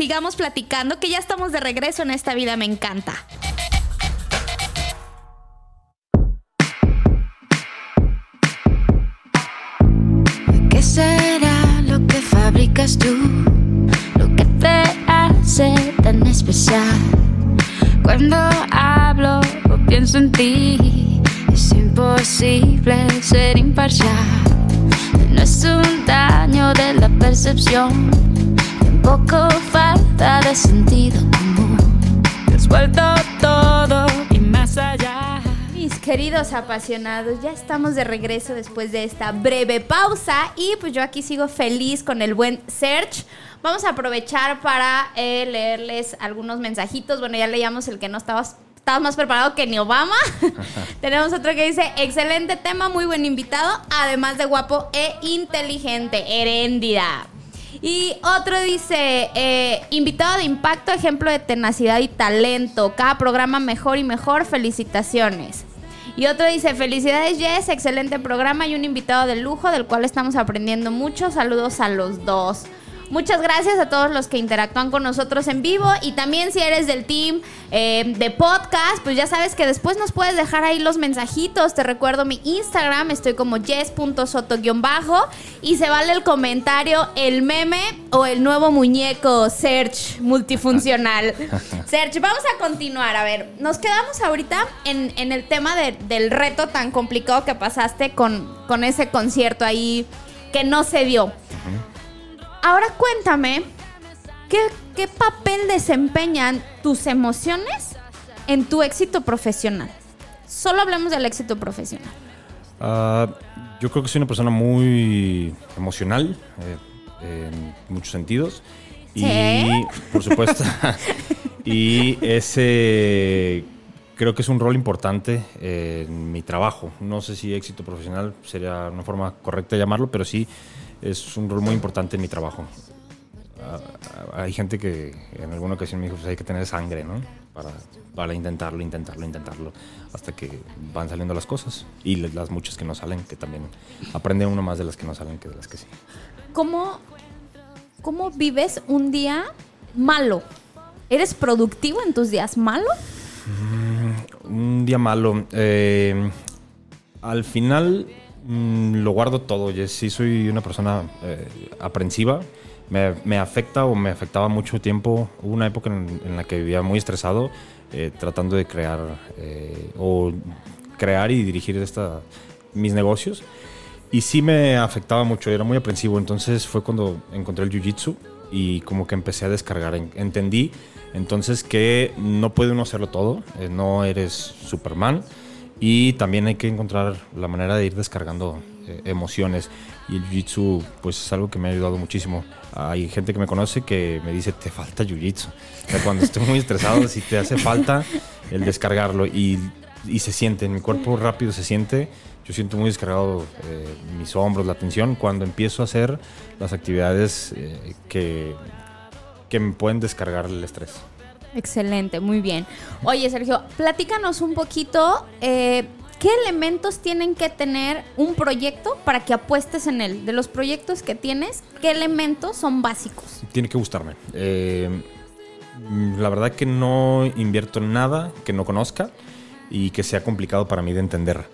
Sigamos platicando que ya estamos de regreso en esta vida, me encanta. ¿Qué será lo que fabricas tú? Lo que te hace tan especial. Cuando hablo o pienso en ti, es imposible ser imparcial. No es un daño de la percepción, queridos apasionados, ya estamos de regreso después de esta breve pausa y pues yo aquí sigo feliz con el buen Search. Vamos a aprovechar para eh, leerles algunos mensajitos. Bueno, ya leíamos el que no estabas, estabas más preparado que ni Obama. (laughs) (laughs) Tenemos otro que dice, excelente tema, muy buen invitado, además de guapo e inteligente, heréndida. Y otro dice, eh, invitado de impacto, ejemplo de tenacidad y talento. Cada programa mejor y mejor, felicitaciones. Y otro dice, felicidades Jess, excelente programa y un invitado de lujo del cual estamos aprendiendo mucho. Saludos a los dos. Muchas gracias a todos los que interactúan con nosotros en vivo y también si eres del team eh, de podcast, pues ya sabes que después nos puedes dejar ahí los mensajitos. Te recuerdo mi Instagram, estoy como yes.soto-bajo y se vale el comentario, el meme o el nuevo muñeco Search multifuncional. (laughs) Search, vamos a continuar. A ver, nos quedamos ahorita en, en el tema de- del reto tan complicado que pasaste con, con ese concierto ahí que no se dio. Ahora cuéntame, ¿qué, qué papel desempeñan tus emociones en tu éxito profesional? Solo hablemos del éxito profesional. Ah, yo creo que soy una persona muy emocional eh, en muchos sentidos. Y ¿Sí? por supuesto. (laughs) y ese creo que es un rol importante en mi trabajo. No sé si éxito profesional sería una forma correcta de llamarlo, pero sí es un rol muy importante en mi trabajo. Ah, hay gente que en alguna ocasión me dijo, pues hay que tener sangre, ¿no? Para, para intentarlo, intentarlo, intentarlo, hasta que van saliendo las cosas. Y las muchas que no salen, que también aprende uno más de las que no salen que de las que sí. ¿Cómo, ¿Cómo vives un día malo? ¿Eres productivo en tus días malos? Un día malo. eh, al final mm, lo guardo todo. Yo sí soy una persona eh, aprensiva. Me, afecta o me afectaba mucho tiempo. Hubo una época en, la que vivía muy estresado, eh, tratando de crear eh, o crear y dirigir mis negocios. Y sí me afectaba mucho, era muy aprensivo. Entonces fue cuando encontré el jiu-jitsu y como que empecé a descargar. En- Entendí entonces que no puede uno hacerlo todo, no eres Superman y también hay que encontrar la manera de ir descargando eh, emociones. Y el jiu-jitsu pues es algo que me ha ayudado muchísimo. Hay gente que me conoce que me dice, te falta jiu-jitsu. O sea, cuando estoy muy estresado, si te hace falta el descargarlo. Y y se siente, en mi cuerpo rápido se siente. Yo siento muy descargado eh, mis hombros, la tensión, cuando empiezo a hacer las actividades eh, que, que me pueden descargar el estrés. Excelente, muy bien. Oye, Sergio, platícanos un poquito. eh, ¿Qué elementos tienen que tener un proyecto para que apuestes en él? De los proyectos que tienes, ¿qué elementos son básicos? Tiene que gustarme. Eh, la verdad que no invierto en nada que no conozca y que sea complicado para mí de entender.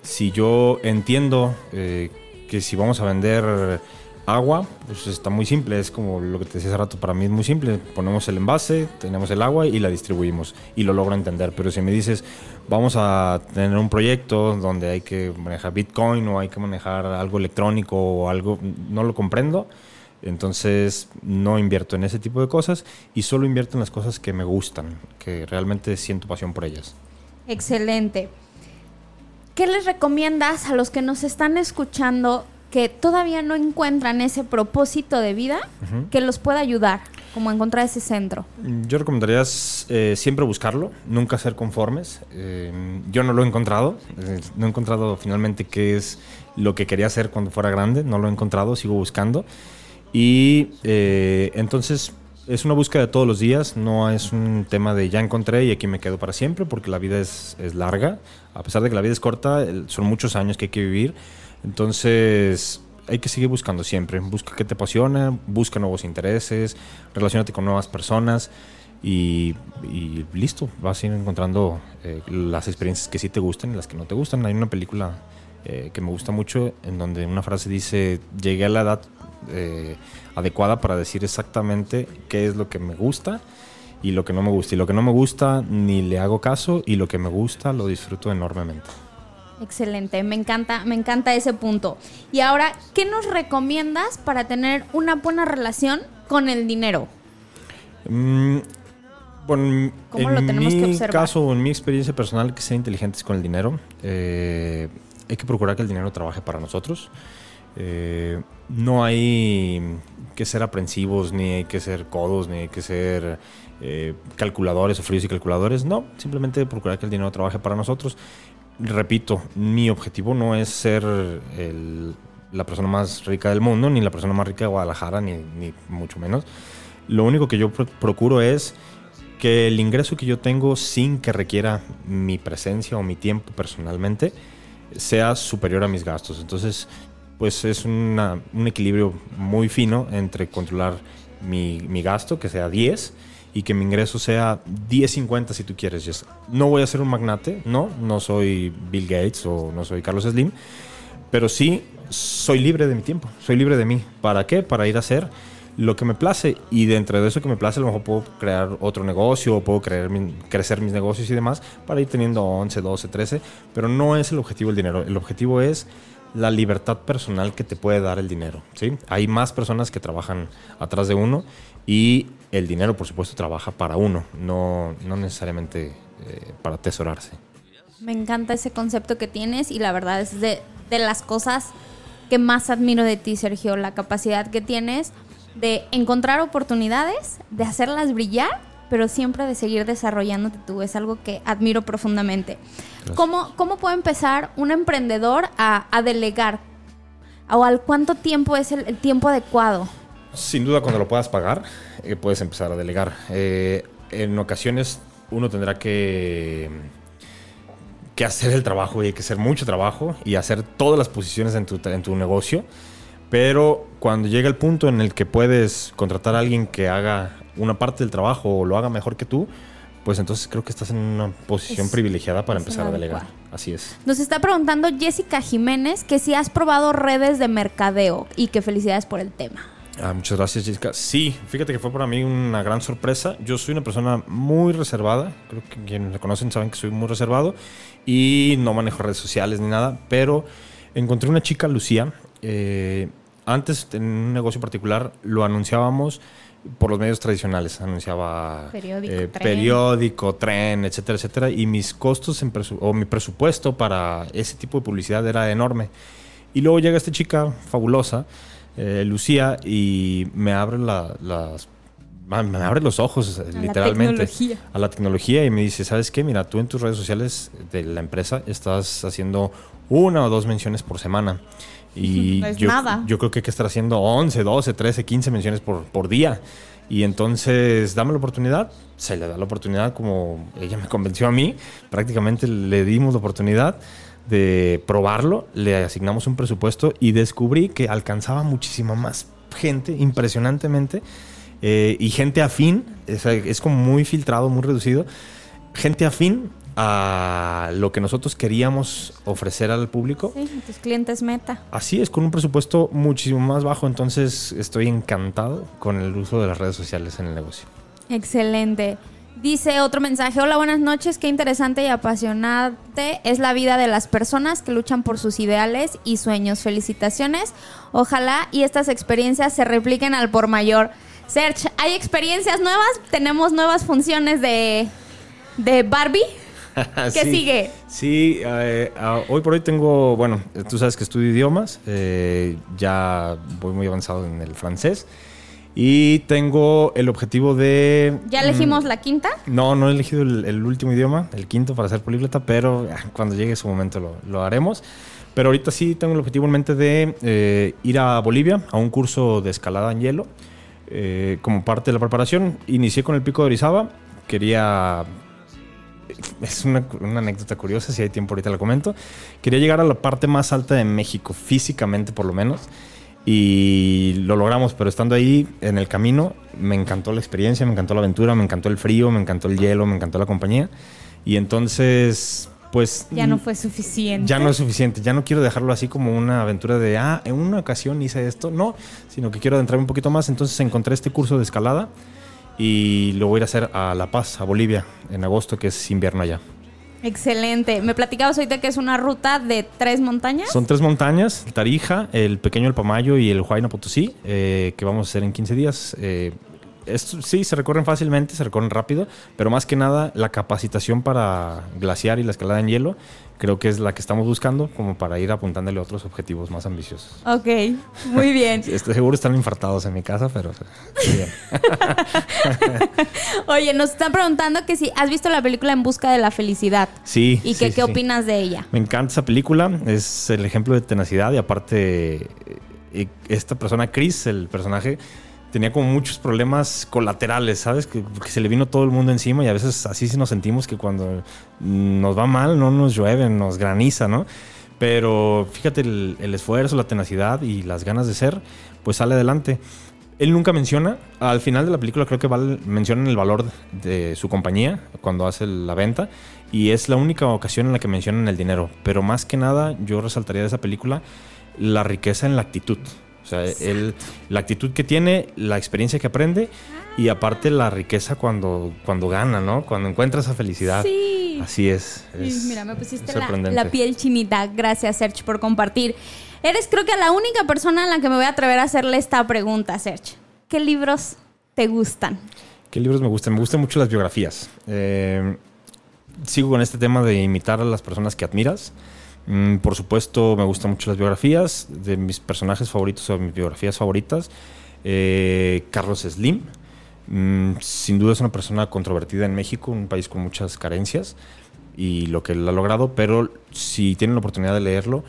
Si yo entiendo eh, que si vamos a vender agua, pues está muy simple, es como lo que te decía hace rato, para mí es muy simple, ponemos el envase, tenemos el agua y la distribuimos y lo logro entender, pero si me dices, vamos a tener un proyecto donde hay que manejar Bitcoin o hay que manejar algo electrónico o algo, no lo comprendo, entonces no invierto en ese tipo de cosas y solo invierto en las cosas que me gustan, que realmente siento pasión por ellas. Excelente. ¿Qué les recomiendas a los que nos están escuchando que todavía no encuentran ese propósito de vida que los pueda ayudar, como encontrar ese centro? Yo recomendaría eh, siempre buscarlo, nunca ser conformes. Eh, yo no lo he encontrado, eh, no he encontrado finalmente qué es lo que quería hacer cuando fuera grande, no lo he encontrado, sigo buscando. Y eh, entonces es una búsqueda de todos los días, no es un tema de ya encontré y aquí me quedo para siempre, porque la vida es, es larga. A pesar de que la vida es corta, son muchos años que hay que vivir. Entonces hay que seguir buscando siempre. Busca qué te apasiona, busca nuevos intereses, relacionate con nuevas personas y, listo. Vas a ir encontrando eh, las experiencias que sí te gustan y las que no te gustan. Hay una película eh, que me gusta mucho en donde una frase dice, llegué a la edad eh, adecuada para decir exactamente qué es lo que me gusta y lo que no me gusta. Y lo que no me gusta ni le hago caso y lo que me gusta lo disfruto enormemente. Excelente, me encanta, me encanta ese punto. Y ahora, ¿qué nos recomiendas para tener una buena relación con el dinero? Mm, bueno, ¿Cómo en lo tenemos mi que observar? caso, en mi experiencia personal, que ser inteligentes con el dinero. Eh, hay que procurar que el dinero trabaje para nosotros. Eh, no hay que ser aprensivos, ni hay que ser codos, ni hay que ser eh, calculadores o fríos y calculadores. No, simplemente procurar que el dinero trabaje para nosotros. Repito, mi objetivo no es ser la persona más rica del mundo, ni la persona más rica de Guadalajara, ni, mucho menos. Lo único que yo pro- procuro es que el ingreso que yo tengo sin que requiera mi presencia o mi tiempo personalmente sea superior a mis gastos. Entonces, pues es un equilibrio muy fino entre controlar mi gasto, que sea 10, y que mi ingreso sea 10.50 si tú quieres. No voy a ser un magnate, no, no soy Bill Gates o no soy Carlos Slim, pero sí soy libre de mi tiempo, soy libre de mí. ¿Para qué? Para ir a hacer lo que me place y dentro de eso que me place a lo mejor puedo crear otro negocio o puedo crear mi- crecer mis negocios y demás para ir teniendo 11, 12, 13, pero no es el objetivo el dinero, el objetivo es la libertad personal que te puede dar el dinero, ¿sí? Hay más personas que trabajan atrás de uno y el dinero por supuesto trabaja para uno, no, no necesariamente eh, para atesorarse. Me encanta ese concepto que tienes y la verdad es de, de las cosas que más admiro de ti, Sergio, la capacidad que tienes de encontrar oportunidades, de hacerlas brillar, pero siempre de seguir desarrollándote tú. Es algo que admiro profundamente. ¿Cómo, ¿Cómo puede empezar un emprendedor a, a delegar? ¿O al cuánto tiempo es el, el tiempo adecuado? Sin duda, cuando lo puedas pagar, eh, puedes empezar a delegar. Eh, en ocasiones uno tendrá que, que hacer el trabajo y hay que hacer mucho trabajo y hacer todas las posiciones en tu, en tu negocio. Pero cuando llega el punto en el que puedes contratar a alguien que haga una parte del trabajo o lo haga mejor que tú, pues entonces creo que estás en una posición Es- privilegiada para empezar a delegar. adecuado. Así es. Nos está preguntando Jessica Jiménez que si has probado redes de mercadeo y que felicidades por el tema. Ah, muchas gracias, Jessica. Sí, fíjate que fue para mí una gran sorpresa. Yo soy una persona muy reservada. Creo que quienes me conocen saben que soy muy reservado y no manejo redes sociales ni nada. Pero encontré una chica, Lucía. eh, antes, en un negocio particular, lo anunciábamos por los medios tradicionales. Anunciaba Periódico, eh, tren. periódico, tren, etcétera, etcétera. Y mis costos en presu- o mi presupuesto para ese tipo de publicidad era enorme. Y luego llega esta chica fabulosa, eh, Lucía, y me abre la- las ma- me abre los ojos, eh, literalmente. tecnología. A la tecnología y me dice, ¿sabes qué? Mira, tú en tus redes sociales de la empresa estás haciendo una o dos menciones por semana. Y (laughs) No yo, nada. yo creo que hay que estar haciendo 11, 12, 13, 15 menciones por, por día. Y entonces, dame la oportunidad. Se le da la oportunidad como ella me convenció a mí. Prácticamente le dimos la oportunidad de probarlo. Le asignamos un presupuesto y descubrí que alcanzaba muchísima más gente, impresionantemente. eh, y gente afín. sea, es como muy filtrado, muy reducido. Gente afín a lo que nosotros queríamos ofrecer al público. Sí, tus clientes meta. Así es, con un presupuesto muchísimo más bajo, entonces estoy encantado con el uso de las redes sociales en el negocio. Excelente. Dice otro mensaje, hola, buenas noches, qué interesante y apasionante es la vida de las personas que luchan por sus ideales y sueños. Felicitaciones. Ojalá y estas experiencias se repliquen al por mayor. Serge, ¿hay experiencias nuevas? ¿Tenemos nuevas funciones de, de Barbie? (laughs) ¿Qué Sí, sigue? Sí, eh, ah, hoy por hoy tengo, bueno, tú sabes que estudio idiomas, eh, ya voy muy avanzado en el francés y tengo el objetivo de... ¿Ya elegimos la quinta? No, no he elegido el, el último idioma, el quinto para ser políglota, pero ah, cuando llegue su momento lo, lo haremos. Pero ahorita sí tengo el objetivo en mente de eh, ir a Bolivia a un curso de escalada en hielo. eh, como parte de la preparación, inicié con el pico de Orizaba. Quería. Es una, una anécdota curiosa, si hay tiempo ahorita la comento. Quería llegar a la parte más alta de México, físicamente por lo menos. Y lo logramos, pero estando ahí en el camino, me encantó la experiencia, me encantó la aventura, me encantó el frío, me encantó el hielo, me encantó la compañía. Y entonces, pues... Ya no fue suficiente. Ya no es suficiente, ya no quiero dejarlo así como una aventura de, ah, en una ocasión hice esto, no, sino que quiero adentrarme un poquito más. Entonces encontré este curso de escalada y lo voy a ir a hacer a La Paz, a Bolivia, en agosto, que es invierno allá. Excelente. Me platicabas ahorita que es una ruta de tres montañas. Son tres montañas, el Tarija, el Pequeño El Pamayo y el Huayna Potosí, eh, que vamos a hacer en 15 días. Eh, esto- sí, se recorren fácilmente, se recorren rápido, pero más que nada la capacitación para glaciar y la escalada en hielo creo que es la que estamos buscando como para ir apuntándole a otros objetivos más ambiciosos. Ok, muy bien. (laughs) Estoy seguro están infartados en mi casa, pero sí, bien. (laughs) Oye, nos están preguntando que si has visto la película En Busca de la Felicidad. Sí. ¿Y sí, que, sí, qué sí. opinas de ella? Me encanta esa película, es el ejemplo de tenacidad y aparte eh, esta persona, Chris, el personaje, tenía como muchos problemas colaterales, ¿sabes? Que, se le vino todo el mundo encima y a veces así sí nos sentimos que cuando nos va mal no nos llueve, nos graniza, ¿no? Pero fíjate el, el esfuerzo, la tenacidad y las ganas de ser, pues sale adelante. Él nunca menciona, al final de la película creo que mencionan el valor de su compañía cuando hace la venta y es la única ocasión en la que mencionan el dinero. Pero más que nada yo resaltaría de esa película la riqueza en la actitud. O sea, él, la actitud que tiene, la experiencia que aprende y aparte la riqueza cuando, cuando gana, ¿no? Cuando encuentra esa felicidad. Sí. Así es. Es mira, me pusiste la piel chinita. Gracias, Serge, por compartir. Eres creo que la única persona a la que me voy a atrever a hacerle esta pregunta, Serge. ¿Qué libros te gustan? ¿Qué libros me gustan? Me gustan mucho las biografías. Eh, sigo con este tema de imitar a las personas que admiras. Mm, por supuesto, me gustan mucho las biografías de mis personajes favoritos o mis biografías favoritas. Eh, Carlos Slim. Mm, sin duda es una persona controvertida en México, un país con muchas carencias y lo que él ha logrado, pero si tienen la oportunidad de leerlo,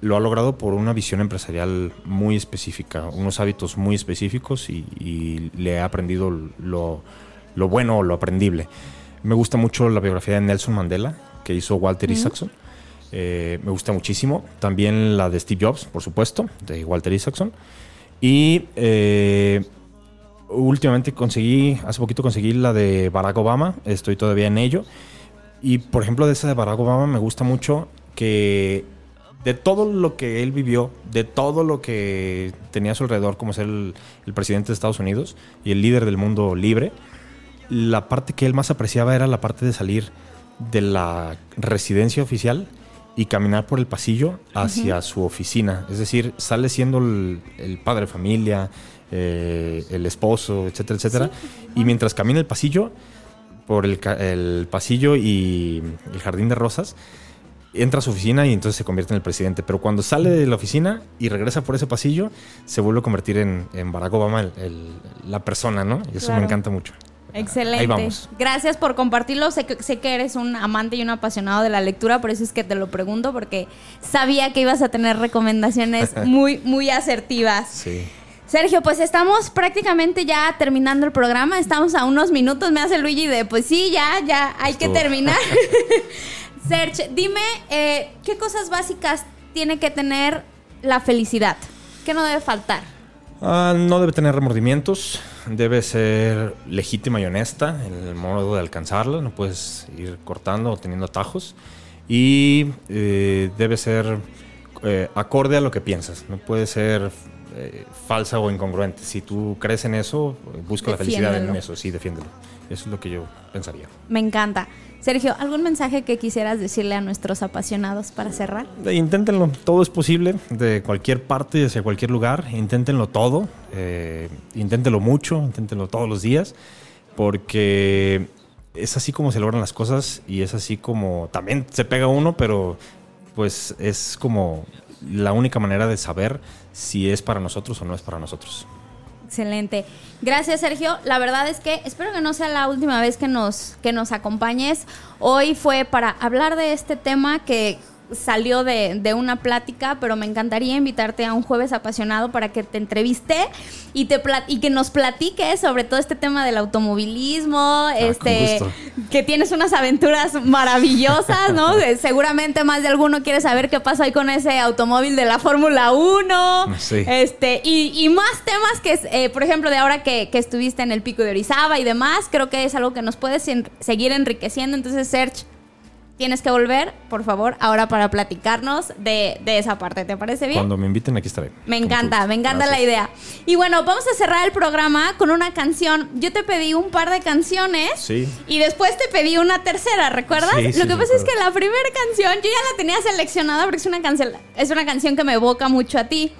lo ha logrado por una visión empresarial muy específica, unos hábitos muy específicos y, y le ha aprendido lo, lo bueno o lo aprendible. Me gusta mucho la biografía de Nelson Mandela que hizo Walter Isaacson. Eh, me gusta muchísimo. También la de Steve Jobs, por supuesto, de Walter Isaacson. Y eh, últimamente conseguí, hace poquito conseguí la de Barack Obama. Estoy todavía en ello. Y por ejemplo, de esa de Barack Obama me gusta mucho que de todo lo que él vivió, de todo lo que tenía a su alrededor como ser el, el presidente de Estados Unidos y el líder del mundo libre, la parte que él más apreciaba era la parte de salir de la residencia oficial y caminar por el pasillo hacia su oficina. Es decir, sale siendo el, el padre de familia, eh, el esposo, etcétera, etcétera. Y mientras camina el pasillo, por el, el pasillo y el jardín de rosas, entra a su oficina y entonces se convierte en el presidente. Pero cuando sale de la oficina y regresa por ese pasillo, se vuelve a convertir en, en Barack Obama, el- el- la persona, ¿no? Y eso Claro. me encanta mucho. Excelente. Ahí vamos. Gracias por compartirlo. Sé que, sé que eres un amante y un apasionado de la lectura, por eso es que te lo pregunto, porque sabía que ibas a tener recomendaciones (laughs) muy, muy asertivas. Sí. Sergio, pues estamos prácticamente ya terminando el programa. Estamos a unos minutos. Me hace Luigi de, pues sí, ya, ya, hay que terminar. (laughs) (laughs) Serge, dime, eh, ¿qué cosas básicas tiene que tener la felicidad? ¿Qué no debe faltar? Ah, no debe tener remordimientos, debe ser legítima y honesta en el modo de alcanzarla, no puedes ir cortando o teniendo atajos. Y eh, debe ser eh, acorde a lo que piensas, no puede ser eh, falsa o incongruente. Si tú crees en eso, busca la felicidad en eso, sí, defiéndelo. Eso es lo que yo pensaría. Me encanta. Sergio, ¿algún mensaje que quisieras decirle a nuestros apasionados para cerrar? Inténtenlo, todo es posible, de cualquier parte, hacia cualquier lugar, inténtenlo todo, eh, inténtenlo mucho, inténtenlo todos los días, porque es así como se logran las cosas y es así como también se pega uno, pero pues es como la única manera de saber si es para nosotros o no es para nosotros. Excelente. Gracias, Sergio. La verdad es que espero que no sea la última vez que nos, que nos acompañes. Hoy fue para hablar de este tema que salió de, de una plática, pero me encantaría invitarte a un jueves apasionado para que te entreviste y, te y que nos platiques sobre todo este tema del automovilismo, este, con gusto. que tienes unas aventuras maravillosas, ¿no? (laughs) Seguramente más de alguno quiere saber qué pasa hoy con ese automóvil de la Fórmula 1. Sí. Este, y, y más temas que, es, eh, por ejemplo, de ahora que, que estuviste en el pico de Orizaba y demás, creo que es algo que nos puedes en- seguir enriqueciendo. Entonces, Serge, tienes que volver, por favor, ahora para platicarnos de, de esa parte. ¿Te parece bien? Cuando me inviten aquí estaré. Me encanta, me encanta Gracias. la idea. Y bueno, vamos a cerrar el programa con una canción. Yo te pedí un par de canciones Sí. y después te pedí una tercera, ¿recuerdas? Sí, sí, Lo que pasa es que la primera canción yo ya la tenía seleccionada porque es una canción, es una canción que me evoca mucho a ti.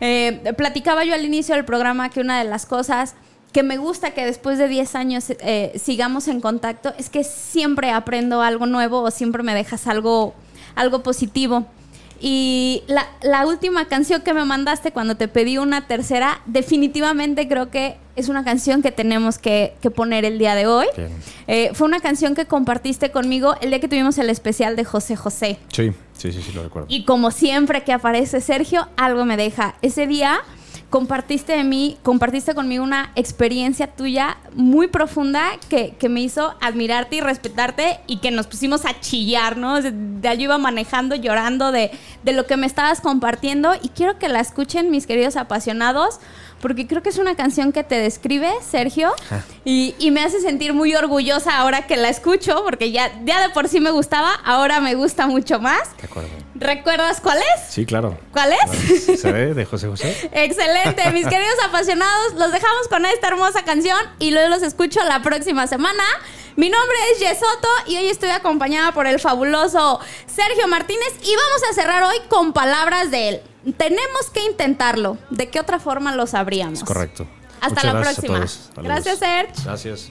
Eh, platicaba yo al inicio del programa que una de las cosas que me gusta que después de 10 años eh, sigamos en contacto es que siempre aprendo algo nuevo o siempre me dejas algo, algo positivo. Y la, la última canción que me mandaste cuando te pedí una tercera, definitivamente creo que es una canción que tenemos que, que poner el día de hoy. Eh, fue una canción que compartiste conmigo el día que tuvimos el especial de José José. Sí, sí, sí, sí, lo recuerdo. Y como siempre que aparece Sergio, algo me deja. Ese día compartiste de mí, compartiste conmigo una experiencia tuya muy profunda que, que me hizo admirarte y respetarte y que nos pusimos a chillar, ¿no? De, de- yo iba manejando, llorando de, de lo que me estabas compartiendo y quiero que la escuchen mis queridos apasionados porque creo que es una canción que te describe, Sergio, y, y me hace sentir muy orgullosa ahora que la escucho, porque ya, ya de por sí me gustaba, ahora me gusta mucho más. De acuerdo. ¿Recuerdas cuál es? Sí, claro. ¿Cuál es? ¿Se ve de José José? (laughs) Excelente, mis queridos apasionados, los dejamos con esta hermosa canción y luego los escucho la próxima semana. Mi nombre es Yesoto y hoy estoy acompañada por el fabuloso Sergio Martínez y vamos a cerrar hoy con palabras de él. Tenemos que intentarlo. ¿De qué otra forma lo sabríamos? Es correcto. Hasta Muchas la gracias a próxima. Gracias, Serge. Gracias.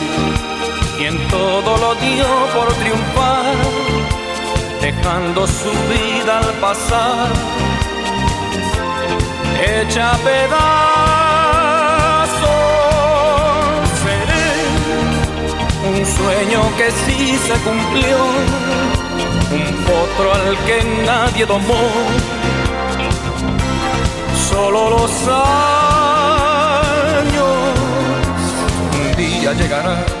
quien todo lo dio por triunfar, dejando su vida al pasar, hecha pedazos. Seré un sueño que sí se cumplió, un potro al que nadie domó solo. Un día llegará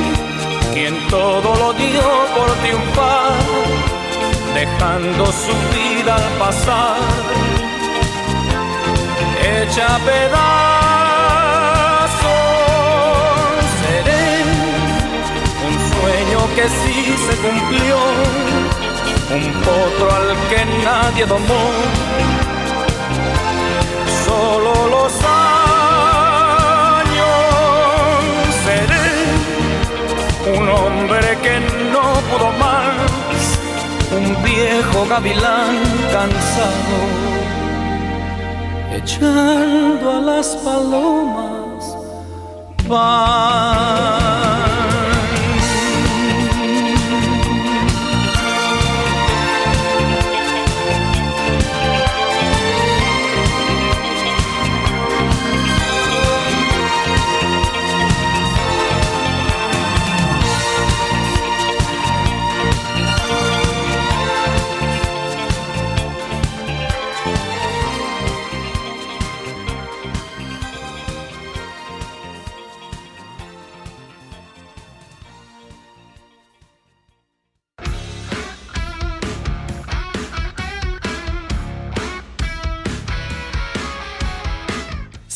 quien todo lo dio por triunfar, dejando su vida al pasar, hecha pedazos. Seré un sueño que sí se cumplió, un potro al que nadie domó. Solo los un hombre que no pudo más, un viejo gavilán cansado, echando a las palomas.